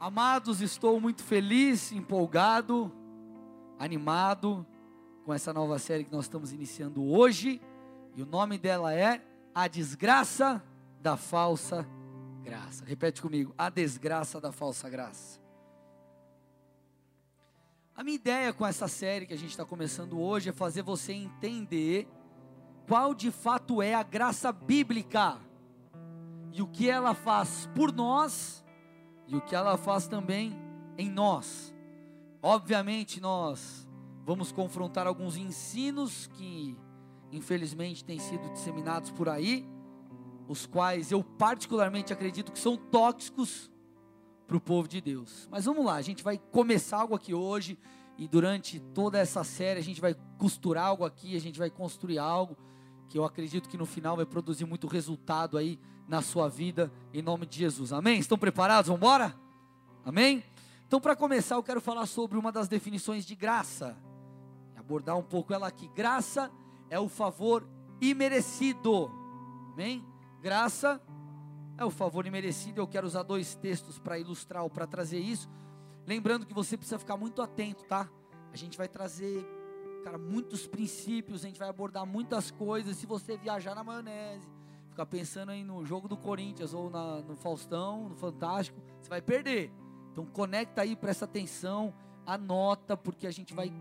Amados, estou muito feliz, empolgado, animado com essa nova série que nós estamos iniciando hoje. E o nome dela é A Desgraça da Falsa Graça. Repete comigo: A Desgraça da Falsa Graça. A minha ideia com essa série que a gente está começando hoje é fazer você entender qual de fato é a graça bíblica e o que ela faz por nós e o que ela faz também em nós. Obviamente, nós vamos confrontar alguns ensinos que, infelizmente, têm sido disseminados por aí, os quais eu particularmente acredito que são tóxicos para o povo de Deus. Mas vamos lá, a gente vai começar algo aqui hoje e durante toda essa série a gente vai costurar algo aqui, a gente vai construir algo que eu acredito que no final vai produzir muito resultado aí na sua vida, em nome de Jesus. Amém? Estão preparados? Vamos embora? Amém? Então, para começar, eu quero falar sobre uma das definições de graça, abordar um pouco ela aqui. Graça é o favor imerecido. Amém? Graça é o favor imerecido. Eu quero usar dois textos para ilustrar ou para trazer isso. Lembrando que você precisa ficar muito atento, tá? A gente vai trazer, cara, muitos princípios, a gente vai abordar muitas coisas. Se você viajar na maionese, ficar pensando aí no jogo do Corinthians ou na, no Faustão, no Fantástico, você vai perder. Então conecta aí, presta atenção, anota, porque a gente vai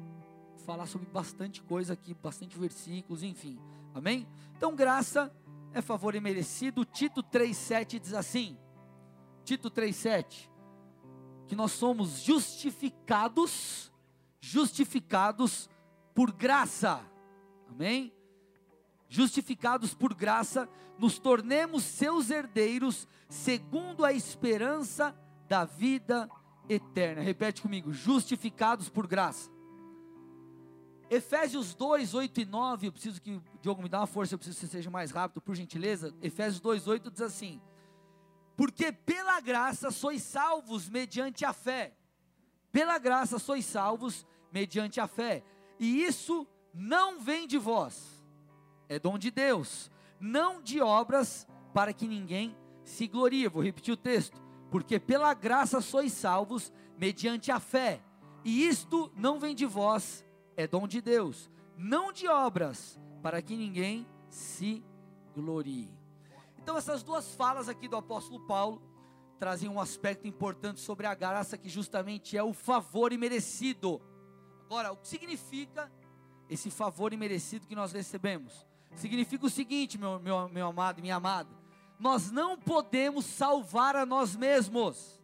falar sobre bastante coisa aqui, bastante versículos, enfim. Amém? Então graça é favor imerecido. Tito 3,7 diz assim: Tito 3,7, que nós somos justificados, justificados por graça. Amém? justificados por graça, nos tornemos seus herdeiros, segundo a esperança da vida eterna. Repete comigo: justificados por graça. Efésios 2, 8 e 9, eu preciso que o Diogo me dê uma força, eu preciso que você seja mais rápido, por gentileza. Efésios 2, 8 diz assim: Porque pela graça sois salvos mediante a fé. Pela graça sois salvos mediante a fé. E isso não vem de vós é dom de Deus, não de obras para que ninguém se glorie. Vou repetir o texto. Porque pela graça sois salvos mediante a fé, e isto não vem de vós, é dom de Deus, não de obras, para que ninguém se glorie. Então, essas duas falas aqui do apóstolo Paulo trazem um aspecto importante sobre a graça, que justamente é o favor imerecido. Agora, o que significa esse favor imerecido que nós recebemos? significa o seguinte, meu, meu, meu amado e minha amada: nós não podemos salvar a nós mesmos,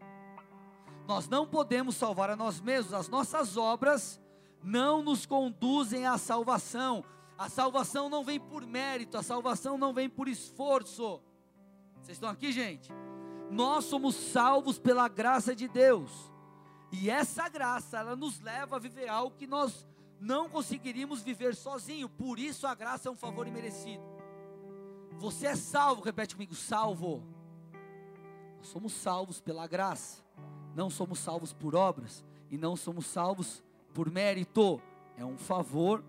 nós não podemos salvar a nós mesmos, as nossas obras não nos conduzem à salvação, a salvação não vem por mérito, a salvação não vem por esforço. Vocês estão aqui, gente? Nós somos salvos pela graça de Deus. E essa graça, ela nos leva a viver algo que nós não conseguiríamos viver sozinho, por isso a graça é um favor imerecido. Você é salvo, repete comigo, salvo. Nós somos salvos pela graça, não somos salvos por obras e não somos salvos por mérito, é um favor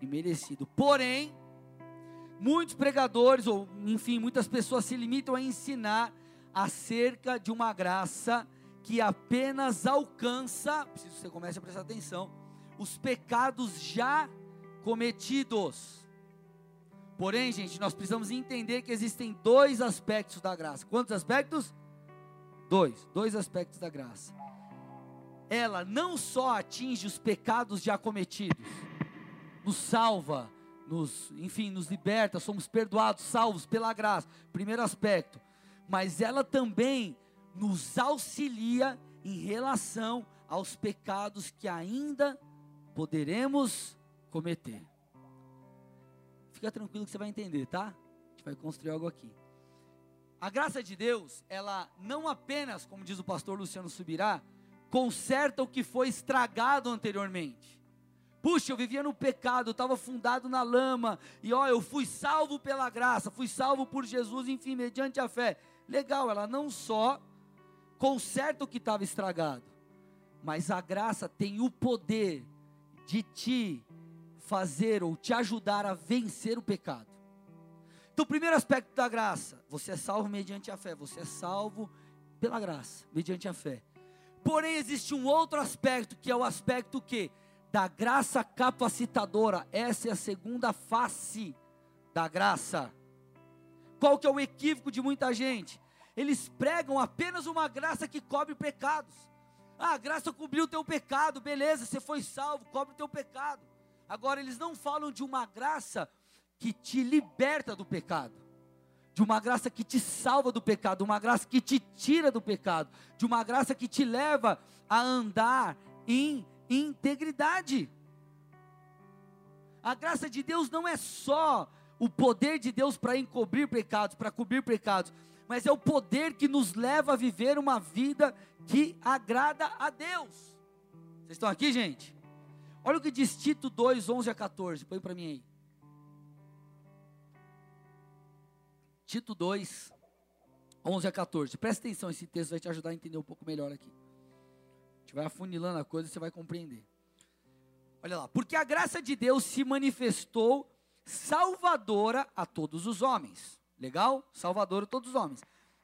imerecido. Porém, muitos pregadores, ou enfim, muitas pessoas se limitam a ensinar acerca de uma graça que apenas alcança, preciso que você comece a prestar atenção, os pecados já cometidos. Porém, gente, nós precisamos entender que existem dois aspectos da graça. Quantos aspectos? Dois. Dois aspectos da graça. Ela não só atinge os pecados já cometidos, nos salva, nos, enfim, nos liberta, somos perdoados, salvos pela graça. Primeiro aspecto. Mas ela também nos auxilia em relação aos pecados que ainda poderemos cometer. Fica tranquilo que você vai entender, tá? A gente vai construir algo aqui. A graça de Deus, ela não apenas, como diz o pastor Luciano Subirá, conserta o que foi estragado anteriormente. Puxa, eu vivia no pecado, eu estava fundado na lama, e ó, eu fui salvo pela graça, fui salvo por Jesus, enfim, mediante a fé. Legal, ela não só conserta o que estava estragado, mas a graça tem o poder de te fazer ou te ajudar a vencer o pecado. Então, o primeiro aspecto da graça, você é salvo mediante a fé, você é salvo pela graça, mediante a fé. Porém, existe um outro aspecto, que é o aspecto que? Da graça capacitadora. Essa é a segunda face da graça. Qual que é o equívoco de muita gente? Eles pregam apenas uma graça que cobre pecados. Ah, a graça cobriu o teu pecado, beleza, você foi salvo, cobre o teu pecado. Agora, eles não falam de uma graça que te liberta do pecado, de uma graça que te salva do pecado, uma graça que te tira do pecado, de uma graça que te leva a andar em integridade. A graça de Deus não é só o poder de Deus para encobrir pecados, para cobrir pecados, mas é o poder que nos leva a viver uma vida que agrada a Deus. Vocês estão aqui, gente? Olha o que diz Tito 2, 11 a 14. Põe para mim aí. Tito 2, 11 a 14. Presta atenção, esse texto vai te ajudar a entender um pouco melhor aqui. A gente vai afunilando a coisa e você vai compreender. Olha lá. Porque a graça de Deus se manifestou salvadora a todos os homens. Legal? Salvadora a todos os homens.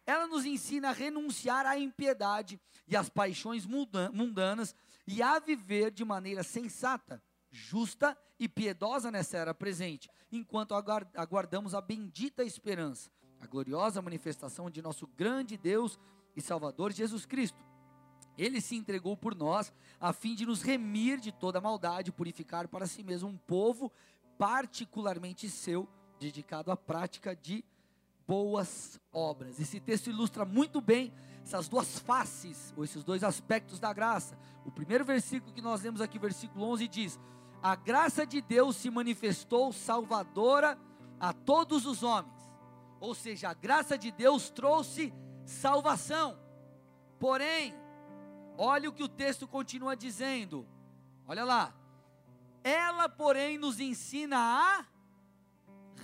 Ela nos ensina a renunciar à impiedade e às paixões mundanas e a viver de maneira sensata, justa e piedosa nessa era presente, enquanto aguardamos a bendita esperança, a gloriosa manifestação de nosso grande Deus e Salvador Jesus Cristo. Ele se entregou por nós, a fim de nos remir de toda maldade, purificar para si mesmo um povo particularmente seu, dedicado à prática de boas obras. Esse texto ilustra muito bem essas duas faces, ou esses dois aspectos da graça. O primeiro versículo que nós lemos aqui, versículo 11, diz: A graça de Deus se manifestou salvadora a todos os homens. Ou seja, a graça de Deus trouxe salvação. Porém, olha o que o texto continua dizendo. Olha lá. Ela, porém, nos ensina a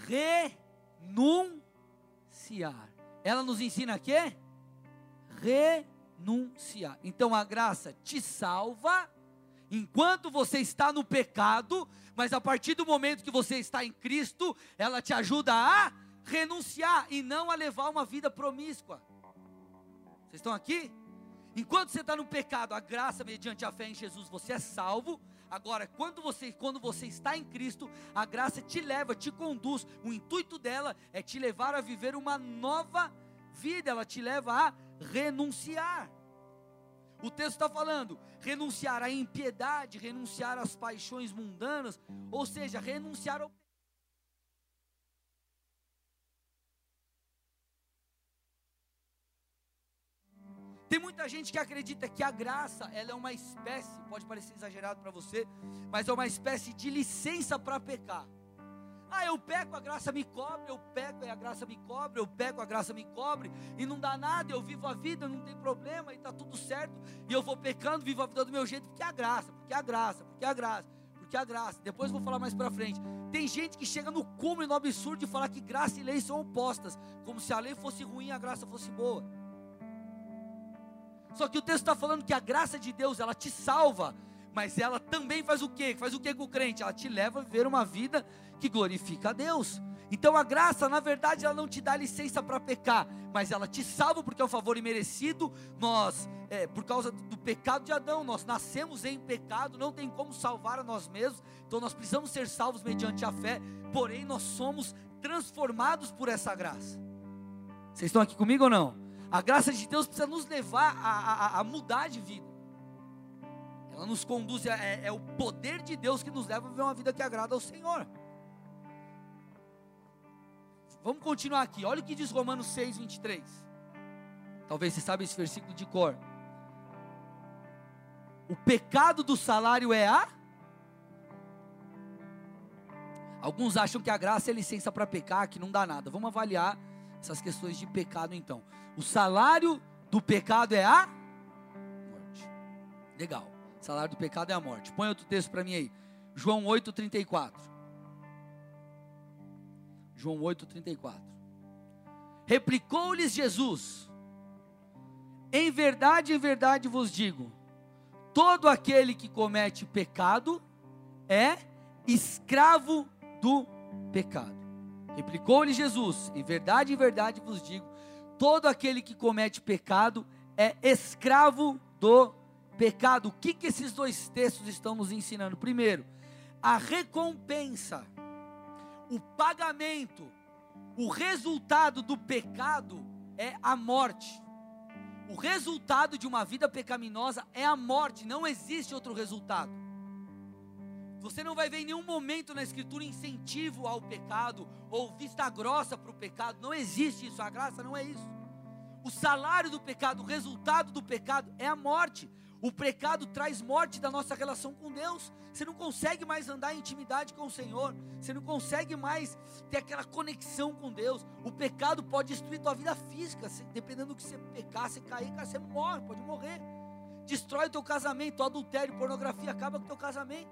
renunciar. Ela nos ensina a quê? Renunciar. Então a graça te salva enquanto você está no pecado, mas a partir do momento que você está em Cristo, ela te ajuda a renunciar e não a levar uma vida promíscua. Vocês estão aqui? Enquanto você está no pecado, a graça mediante a fé em Jesus, você é salvo. Agora, quando você, quando você está em Cristo, a graça te leva, te conduz. O intuito dela é te levar a viver uma nova vida. Ela te leva a renunciar. O texto está falando renunciar à impiedade, renunciar às paixões mundanas, ou seja, renunciar ao Tem muita gente que acredita que a graça, ela é uma espécie, pode parecer exagerado para você, mas é uma espécie de licença para pecar. Ah, eu peco, a graça me cobre, eu peco e a graça me cobre, eu peco, a graça me cobre, e não dá nada, eu vivo a vida, não tem problema, e está tudo certo, e eu vou pecando, vivo a vida do meu jeito, porque a graça, porque a graça, porque a graça, porque a graça. Depois vou falar mais para frente. Tem gente que chega no cúmulo no absurdo de falar que graça e lei são opostas, como se a lei fosse ruim e a graça fosse boa. Só que o texto está falando que a graça de Deus, ela te salva, mas ela também faz o quê? Faz o quê com o crente? Ela te leva a viver uma vida que glorifica a Deus. Então a graça, na verdade, ela não te dá licença para pecar, mas ela te salva porque é um favor imerecido. Nós, é, por causa do pecado de Adão, nós nascemos em pecado, não tem como salvar a nós mesmos, então nós precisamos ser salvos mediante a fé, porém nós somos transformados por essa graça. Vocês estão aqui comigo ou não? A graça de Deus precisa nos levar a, a, a mudar de vida. Ela nos conduz, é, é o poder de Deus que nos leva a viver uma vida que agrada ao Senhor. Vamos continuar aqui. Olha o que diz Romanos 6, 23. Talvez você saiba esse versículo de cor. O pecado do salário é a. Alguns acham que a graça é licença para pecar, que não dá nada. Vamos avaliar essas questões de pecado então. O salário do pecado é a morte. Legal. O salário do pecado é a morte. Põe outro texto para mim aí. João 8:34. João 8:34. Replicou-lhes Jesus: Em verdade, em verdade vos digo, todo aquele que comete pecado é escravo do pecado. Replicou-lhe Jesus: Em verdade, em verdade vos digo, todo aquele que comete pecado é escravo do pecado, o que, que esses dois textos estão nos ensinando? Primeiro, a recompensa, o pagamento, o resultado do pecado é a morte. O resultado de uma vida pecaminosa é a morte, não existe outro resultado. Você não vai ver em nenhum momento na Escritura incentivo ao pecado ou vista grossa para o pecado, não existe isso, a graça não é isso. O salário do pecado, o resultado do pecado é a morte. O pecado traz morte da nossa relação com Deus. Você não consegue mais andar em intimidade com o Senhor. Você não consegue mais ter aquela conexão com Deus. O pecado pode destruir tua vida física. Dependendo do que você pecar, você cair, você morre, pode morrer. Destrói o teu casamento, o adultério, pornografia, acaba com o teu casamento.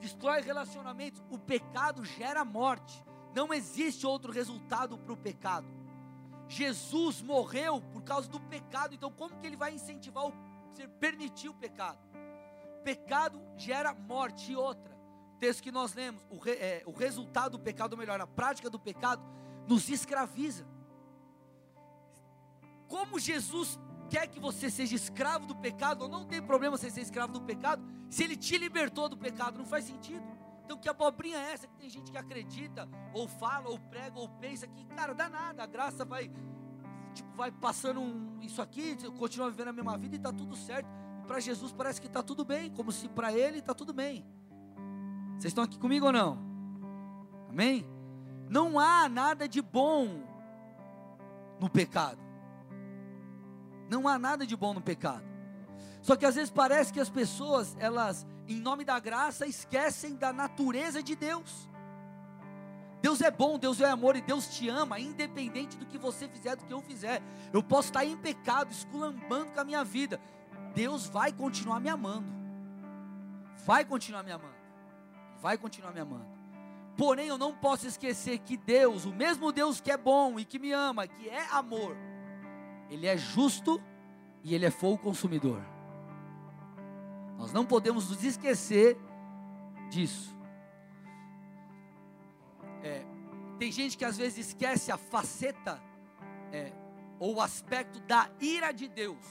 Destrói relacionamentos. O pecado gera morte. Não existe outro resultado para o pecado. Jesus morreu por causa do pecado. Então, como que ele vai incentivar o permitir o pecado. Pecado gera morte. E outra, texto que nós lemos, o, re, é, o resultado do pecado, ou melhor, a prática do pecado, nos escraviza. Como Jesus quer que você seja escravo do pecado, ou não tem problema você ser escravo do pecado, se ele te libertou do pecado, não faz sentido. Então, que abobrinha é essa que tem gente que acredita, ou fala, ou prega, ou pensa que, cara, dá nada, a graça vai tipo, vai passando um, isso aqui, continua vivendo a mesma vida e está tudo certo. E para Jesus parece que está tudo bem, como se para ele está tudo bem. Vocês estão aqui comigo ou não? Amém? Não há nada de bom no pecado. Não há nada de bom no pecado. Só que às vezes parece que as pessoas, elas, em nome da graça, esquecem da natureza de Deus. Deus é bom, Deus é amor e Deus te ama, independente do que você fizer, do que eu fizer. Eu posso estar em pecado, esculambando com a minha vida. Deus vai continuar me amando. Vai continuar me amando. Vai continuar me amando. Porém, eu não posso esquecer que Deus, o mesmo Deus que é bom e que me ama, que é amor, Ele é justo e Ele é fogo consumidor. Nós não podemos nos esquecer disso. É, tem gente que às vezes esquece a faceta é, ou o aspecto da ira de Deus.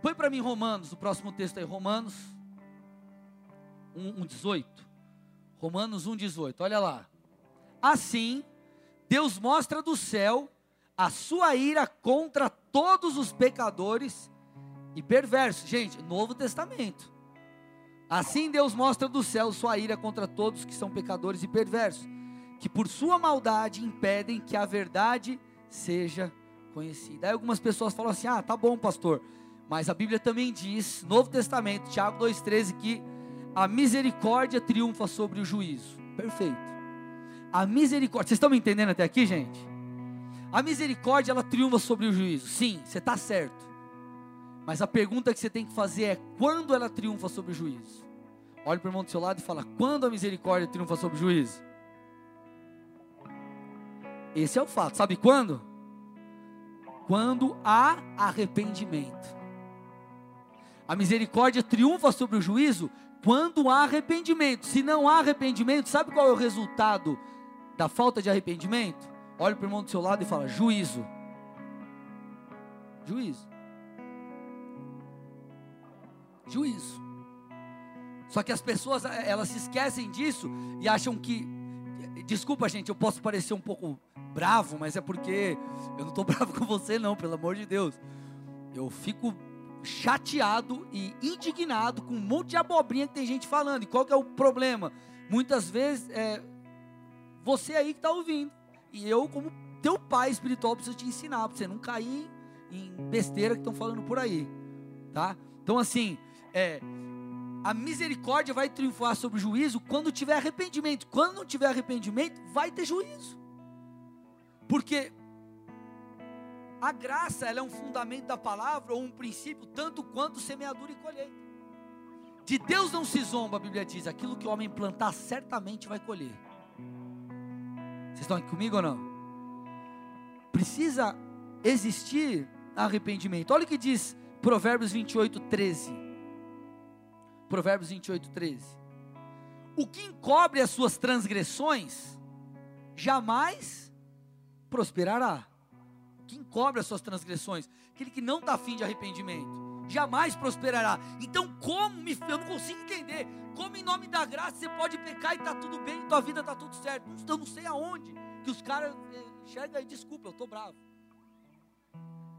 Põe para mim Romanos, o próximo texto aí, Romanos 1, 18. Romanos 1, 18, olha lá. Assim, Deus mostra do céu a sua ira contra todos os pecadores e perversos. Gente, Novo Testamento. Assim Deus mostra do céu sua ira contra todos que são pecadores e perversos que por sua maldade impedem que a verdade seja conhecida. Aí algumas pessoas falam assim: ah, tá bom, pastor, mas a Bíblia também diz, Novo Testamento, Tiago 2,13, que a misericórdia triunfa sobre o juízo. Perfeito. A misericórdia, vocês estão me entendendo até aqui, gente? A misericórdia ela triunfa sobre o juízo. Sim, você está certo. Mas a pergunta que você tem que fazer é: quando ela triunfa sobre o juízo? Olhe para o irmão do seu lado e fala: quando a misericórdia triunfa sobre o juízo? Esse é o fato. Sabe quando? Quando há arrependimento. A misericórdia triunfa sobre o juízo quando há arrependimento. Se não há arrependimento, sabe qual é o resultado da falta de arrependimento? Olha para o irmão do seu lado e fala: juízo. Juízo. Juízo. Só que as pessoas, elas se esquecem disso e acham que. Desculpa, gente, eu posso parecer um pouco bravo, mas é porque eu não estou bravo com você, não, pelo amor de Deus. Eu fico chateado e indignado com um monte de abobrinha que tem gente falando. E qual que é o problema? Muitas vezes é você aí que está ouvindo. E eu, como teu pai espiritual, preciso te ensinar para você não cair em besteira que estão falando por aí. Tá? Então, assim, é, a misericórdia vai triunfar sobre o juízo quando tiver arrependimento. Quando não tiver arrependimento, vai ter juízo. Porque a graça ela é um fundamento da palavra ou um princípio tanto quanto semeadura e colheita. De Deus não se zomba, a Bíblia diz, aquilo que o homem plantar certamente vai colher. Vocês estão aqui comigo ou não? Precisa existir arrependimento. Olha o que diz Provérbios 28, 13. Provérbios 28, 13. O que encobre as suas transgressões, jamais prosperará. Quem cobre as suas transgressões? Aquele que não está afim de arrependimento. jamais prosperará. Então, como me, eu não consigo entender, como em nome da graça você pode pecar e está tudo bem, tua vida está tudo certo. Eu não sei aonde que os caras eh, enxergam aí, desculpa, eu estou bravo.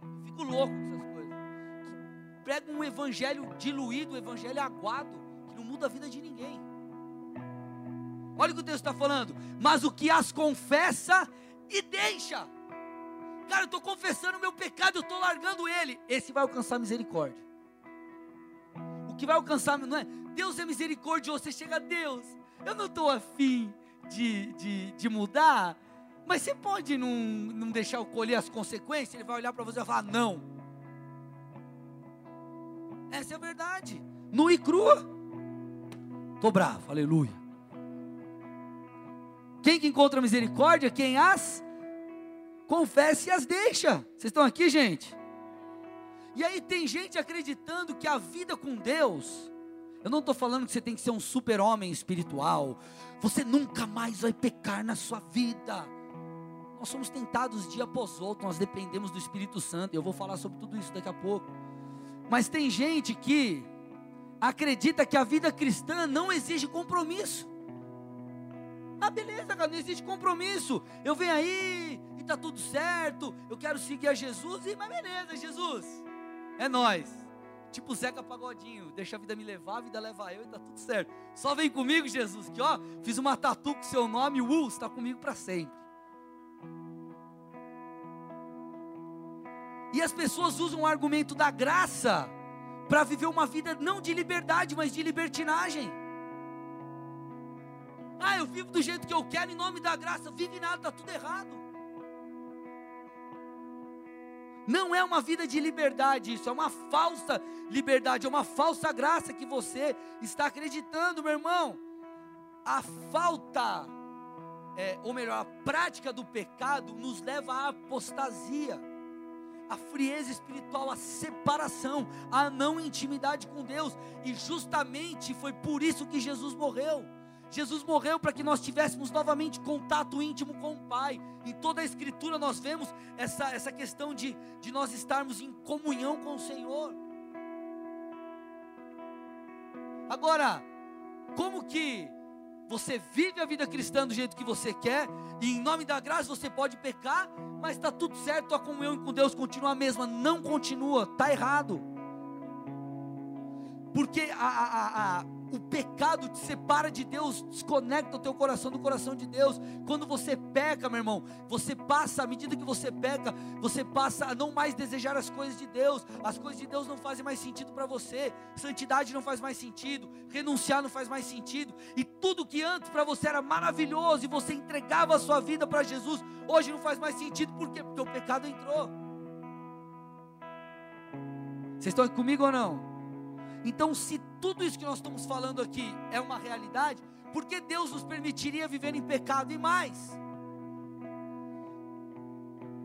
Eu fico louco com essas coisas. Que pregam um evangelho diluído, um evangelho aguado, que não muda a vida de ninguém. Olha o que texto está falando. Mas o que as confessa e deixa. Cara, eu estou confessando o meu pecado, eu estou largando ele. Esse vai alcançar misericórdia. O que vai alcançar, não é? Deus é misericordioso. Você chega a Deus, eu não estou afim de, de, de mudar. Mas você pode não, não deixar eu colher as consequências? Ele vai olhar para você e falar: não. Essa é a verdade. Nu e crua. Estou bravo, aleluia. Quem que encontra misericórdia? Quem as confessa e as deixa. Vocês estão aqui, gente? E aí tem gente acreditando que a vida com Deus, eu não estou falando que você tem que ser um super-homem espiritual, você nunca mais vai pecar na sua vida. Nós somos tentados dia após outro, nós dependemos do Espírito Santo, eu vou falar sobre tudo isso daqui a pouco. Mas tem gente que acredita que a vida cristã não exige compromisso. Ah, beleza, cara, não existe compromisso. Eu venho aí e tá tudo certo. Eu quero seguir a Jesus e mas beleza, Jesus. É nós. Tipo Zeca Pagodinho, deixa a vida me levar, a vida leva eu e tá tudo certo. Só vem comigo, Jesus, que ó, fiz uma tatu com seu nome, uh, está comigo para sempre. E as pessoas usam o argumento da graça para viver uma vida não de liberdade, mas de libertinagem. Ah, eu vivo do jeito que eu quero em nome da graça. Vive nada, está tudo errado. Não é uma vida de liberdade, isso é uma falsa liberdade, é uma falsa graça que você está acreditando, meu irmão. A falta, é, ou melhor, a prática do pecado nos leva à apostasia, à frieza espiritual, à separação, à não intimidade com Deus, e justamente foi por isso que Jesus morreu. Jesus morreu para que nós tivéssemos novamente contato íntimo com o Pai. Em toda a Escritura nós vemos essa, essa questão de, de nós estarmos em comunhão com o Senhor. Agora, como que você vive a vida cristã do jeito que você quer, e em nome da graça você pode pecar, mas está tudo certo, a comunhão com Deus continua a mesma, não continua, está errado. Porque a, a, a o pecado te separa de Deus, desconecta o teu coração do coração de Deus. Quando você peca, meu irmão, você passa, à medida que você peca, você passa a não mais desejar as coisas de Deus. As coisas de Deus não fazem mais sentido para você. Santidade não faz mais sentido. Renunciar não faz mais sentido. E tudo que antes para você era maravilhoso e você entregava a sua vida para Jesus, hoje não faz mais sentido. Por quê? Porque o pecado entrou. Vocês estão comigo ou não? Então, se tudo isso que nós estamos falando aqui é uma realidade, por que Deus nos permitiria viver em pecado e mais?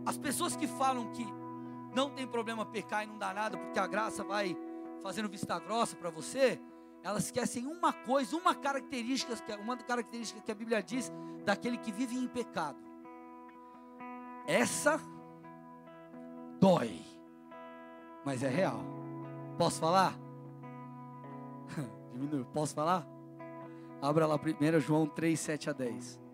As pessoas que falam que não tem problema pecar e não dá nada, porque a graça vai fazendo vista grossa para você, elas esquecem uma coisa, uma característica, uma característica que a Bíblia diz daquele que vive em pecado. Essa dói, mas é real. Posso falar? Diminui. Posso falar? Abra lá 1 João 3, 7 a 10.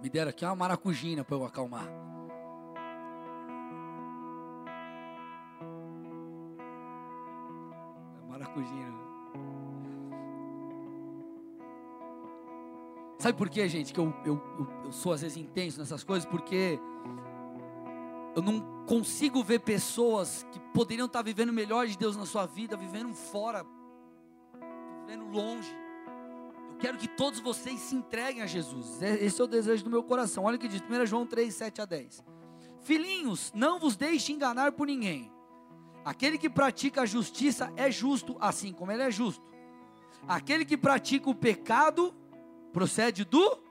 Me deram aqui uma maracujina para eu acalmar. Maracujina. Sabe por quê, gente? Que eu, eu, eu, sou às vezes intenso nessas coisas? Porque eu não consigo ver pessoas que poderiam estar vivendo melhor de Deus na sua vida, vivendo fora, vivendo longe. Eu quero que todos vocês se entreguem a Jesus. É, esse é o desejo do meu coração. Olha o que diz 1 João 3, 7 a 10. Filhinhos, não vos deixe enganar por ninguém. Aquele que pratica a justiça é justo, assim como ele é justo. Aquele que pratica o pecado procede do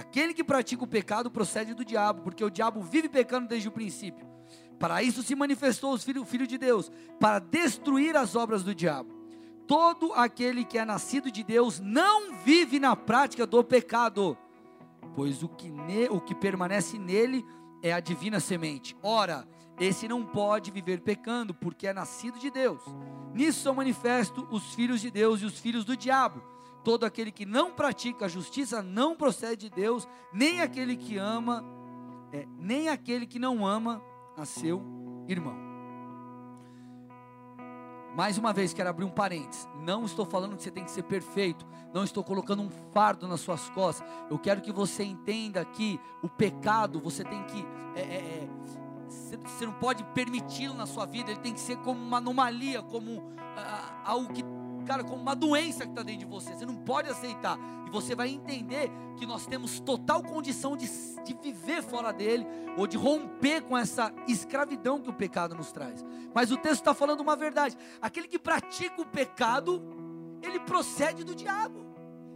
Aquele que pratica o pecado procede do diabo, porque o diabo vive pecando desde o princípio. Para isso se manifestou o filho, filho de Deus, para destruir as obras do diabo. Todo aquele que é nascido de Deus não vive na prática do pecado, pois o que, ne, o que permanece nele é a divina semente. Ora, esse não pode viver pecando, porque é nascido de Deus. Nisso são manifestos os filhos de Deus e os filhos do diabo. Todo aquele que não pratica a justiça não procede de Deus, nem aquele que ama, é, nem aquele que não ama a seu irmão. Mais uma vez, quero abrir um parênteses. Não estou falando que você tem que ser perfeito. Não estou colocando um fardo nas suas costas. Eu quero que você entenda que o pecado, você tem que. É, é, é você não pode permiti-lo na sua vida. Ele tem que ser como uma anomalia, como ah, algo que cara, como uma doença que está dentro de você. Você não pode aceitar. E você vai entender que nós temos total condição de, de viver fora dele, ou de romper com essa escravidão que o pecado nos traz. Mas o texto está falando uma verdade: aquele que pratica o pecado, ele procede do diabo.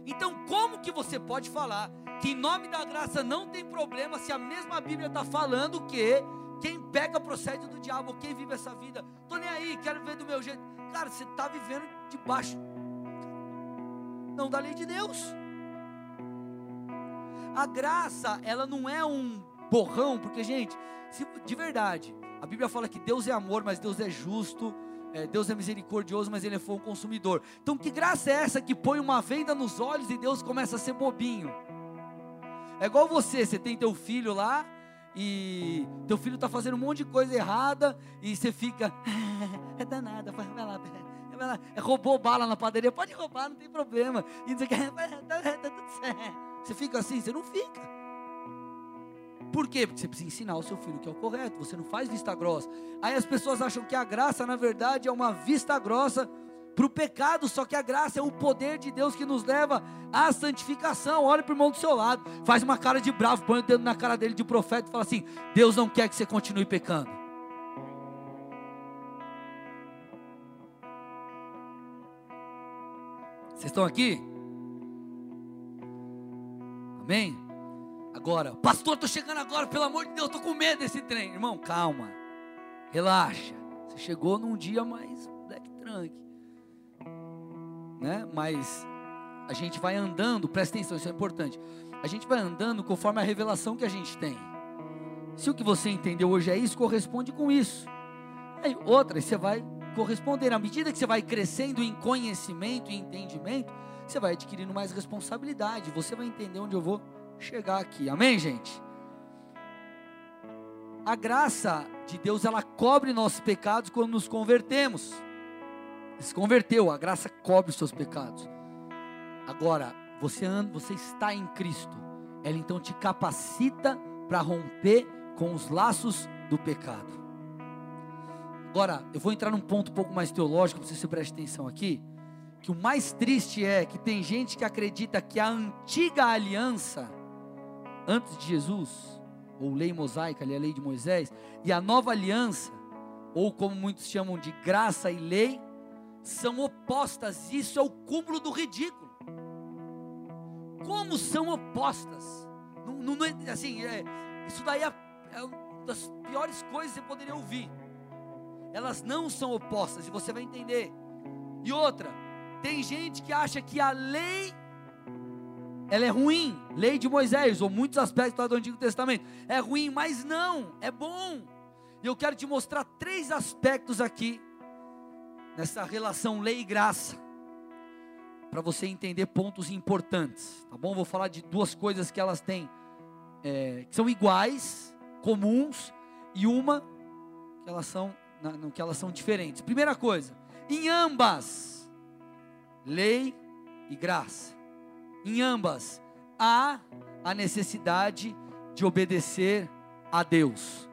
Então, como que você pode falar que em nome da graça não tem problema se a mesma Bíblia está falando que quem peca procede do diabo, quem vive essa vida, tô nem aí, quero viver do meu jeito. Cara, você está vivendo debaixo não da lei de Deus. A graça, ela não é um borrão, porque, gente, se, de verdade, a Bíblia fala que Deus é amor, mas Deus é justo, é, Deus é misericordioso, mas Ele é fogo consumidor. Então, que graça é essa que põe uma venda nos olhos e Deus começa a ser bobinho? É igual você, você tem teu filho lá, e teu filho está fazendo um monte de coisa errada e você fica, é danada, vai lá, vai lá, é, roubou bala na padaria, pode roubar, não tem problema. E você tá. Você fica assim, você não fica. Por quê? Porque você precisa ensinar o seu filho que é o correto, você não faz vista grossa. Aí as pessoas acham que a graça, na verdade, é uma vista grossa para o pecado, só que a graça é o poder de Deus que nos leva à santificação. Olha para o irmão do seu lado, faz uma cara de bravo, põe o dedo na cara dele de profeta e fala assim: Deus não quer que você continue pecando. Vocês estão aqui? Amém? Agora, pastor, estou chegando agora, pelo amor de Deus, estou com medo desse trem. Irmão, calma, relaxa. Você chegou num dia mais black trunk né? Mas a gente vai andando, presta atenção, isso é importante. A gente vai andando conforme a revelação que a gente tem. Se o que você entendeu hoje é isso, corresponde com isso. Aí outra, você vai corresponder. À medida que você vai crescendo em conhecimento e entendimento, você vai adquirindo mais responsabilidade. Você vai entender onde eu vou chegar aqui. Amém, gente? A graça de Deus, ela cobre nossos pecados quando nos convertemos se converteu, a graça cobre os seus pecados. Agora, você anda, você está em Cristo. Ela então te capacita para romper com os laços do pecado. Agora, eu vou entrar num ponto um pouco mais teológico, para você se preste atenção aqui, que o mais triste é que tem gente que acredita que a antiga aliança antes de Jesus, ou lei mosaica, ali a lei de Moisés, e a nova aliança, ou como muitos chamam de graça e lei, são opostas. Isso é o cúmulo do ridículo. Como são opostas? Não, não, é, assim, é, isso daí é, é uma das piores coisas que você poderia ouvir. Elas não são opostas e você vai entender. E outra, tem gente que acha que a lei ela é ruim, lei de Moisés, ou muitos aspectos do Antigo Testamento, é ruim, mas não, é bom. E eu quero te mostrar três aspectos aqui nessa relação lei e graça, para você entender pontos importantes, tá bom? Vou falar de duas coisas que elas têm, é, que são iguais, comuns, e uma que elas são, não, que elas são diferentes. Primeira coisa, em ambas, lei e graça, em ambas há a necessidade de obedecer a Deus.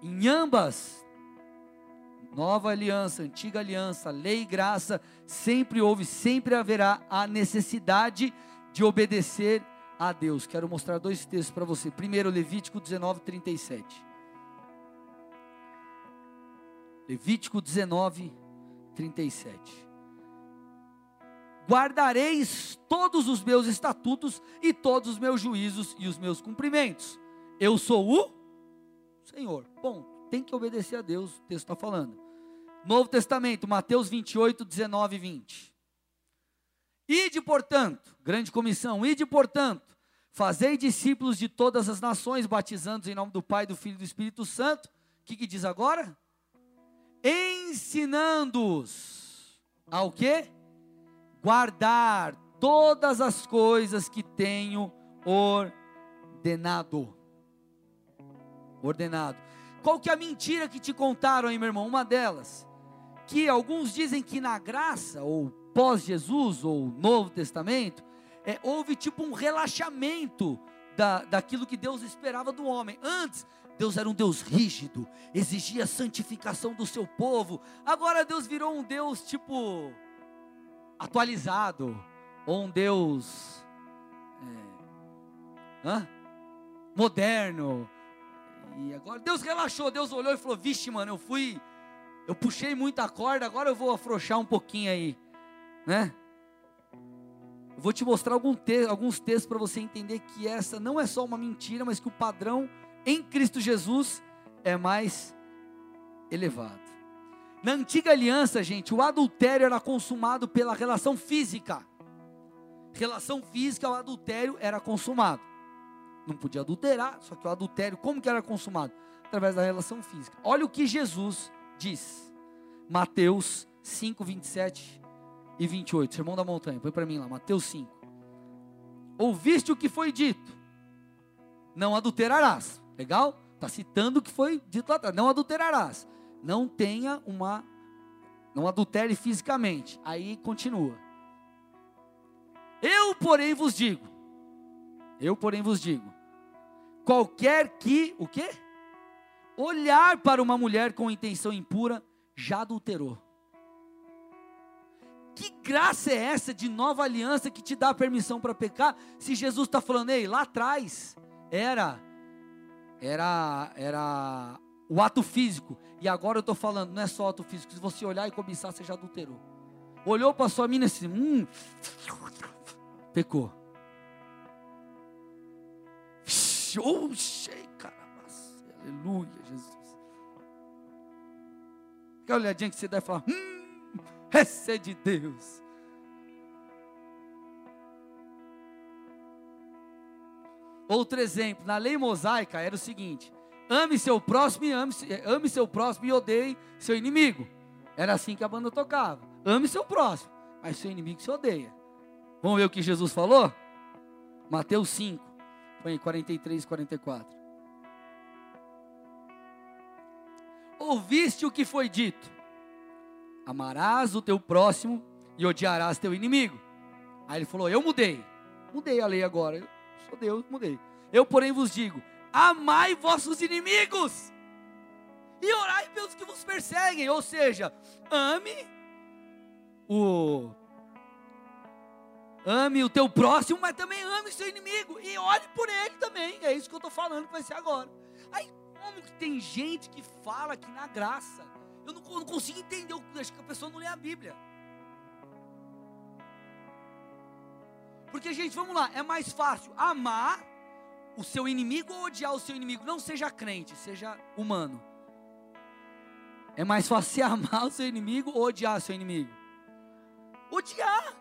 Em ambas nova aliança, antiga aliança, lei e graça, sempre houve, sempre haverá a necessidade de obedecer a Deus. Quero mostrar dois textos para você. Primeiro, Levítico 19, 37. Levítico 19, 37. Guardareis todos os meus estatutos e todos os meus juízos e os meus cumprimentos. Eu sou o Senhor. Ponto. Tem que obedecer a Deus, o texto está falando. Novo Testamento, Mateus 28, 19 e 20. Ide, portanto, grande comissão, ide, portanto, fazei discípulos de todas as nações, batizando-os em nome do Pai, do Filho e do Espírito Santo. O que, que diz agora? Ensinando-os ao quê? Guardar todas as coisas que tenho ordenado. Ordenado. Qual que é a mentira que te contaram aí, meu irmão? Uma delas, que alguns dizem que na graça, ou pós-Jesus, ou Novo Testamento, é, houve tipo um relaxamento da, daquilo que Deus esperava do homem. Antes, Deus era um Deus rígido, exigia santificação do seu povo. Agora Deus virou um Deus tipo atualizado, ou um Deus é, moderno. E agora Deus relaxou, Deus olhou e falou: Vixe, mano, eu fui, eu puxei muita corda, agora eu vou afrouxar um pouquinho aí, né? Eu vou te mostrar te alguns textos para você entender que essa não é só uma mentira, mas que o padrão em Cristo Jesus é mais elevado. Na antiga aliança, gente, o adultério era consumado pela relação física. Relação física, o adultério era consumado não podia adulterar, só que o adultério, como que era consumado? Através da relação física. Olha o que Jesus diz. Mateus 5, 27 e 28. Sermão da montanha, põe para mim lá, Mateus 5. Ouviste o que foi dito? Não adulterarás. Legal? Está citando o que foi dito lá atrás. Não adulterarás. Não tenha uma. Não adultere fisicamente. Aí continua. Eu, porém, vos digo. Eu, porém, vos digo Qualquer que, o quê? Olhar para uma mulher com intenção impura, já adulterou. Que graça é essa de nova aliança que te dá permissão para pecar? Se Jesus está falando, ei, lá atrás era, era, era o ato físico. E agora eu estou falando, não é só ato físico. Se você olhar e cobiçar, você já adulterou. Olhou para sua mina assim, hum, pecou. Oxê, caramba, aleluia, Jesus. Que olhadinha que você deve falar, hum, essa é de Deus. Outro exemplo, na lei mosaica era o seguinte: ame seu próximo e ame, ame seu próximo e odeie seu inimigo. Era assim que a banda tocava. Ame seu próximo, mas seu inimigo se odeia. Vamos ver o que Jesus falou? Mateus 5. Põe 43 e 44. Ouviste o que foi dito: Amarás o teu próximo e odiarás teu inimigo. Aí ele falou: Eu mudei. Mudei a lei agora. Eu sou Deus, mudei. Eu, porém, vos digo: Amai vossos inimigos e orai pelos que vos perseguem. Ou seja, ame o Ame o teu próximo, mas também ame o seu inimigo. E ore por ele também. É isso que eu estou falando vai ser agora. Aí, como que tem gente que fala que na graça? Eu não, eu não consigo entender. Eu acho que a pessoa não lê a Bíblia. Porque, gente, vamos lá. É mais fácil amar o seu inimigo ou odiar o seu inimigo. Não seja crente, seja humano. É mais fácil amar o seu inimigo ou odiar o seu inimigo? Odiar.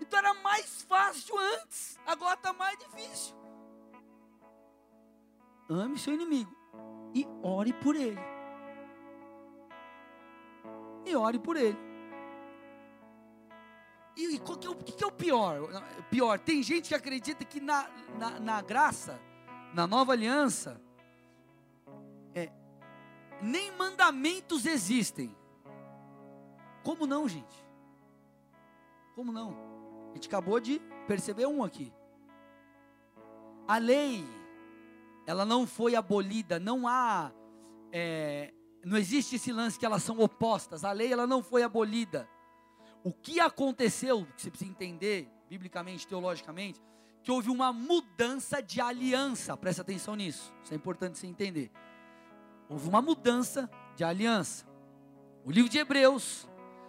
Então era mais fácil antes, agora está mais difícil. Ame seu inimigo e ore por ele. E ore por ele. E, e o que, é o, que é o pior? Pior, tem gente que acredita que na, na, na graça, na nova aliança, é, nem mandamentos existem. Como não, gente? Como não? A gente acabou de perceber um aqui. A lei, ela não foi abolida, não há, é, não existe esse lance que elas são opostas. A lei, ela não foi abolida. O que aconteceu, que você precisa entender, biblicamente, teologicamente, que houve uma mudança de aliança. Presta atenção nisso, isso é importante você entender. Houve uma mudança de aliança. O livro de Hebreus,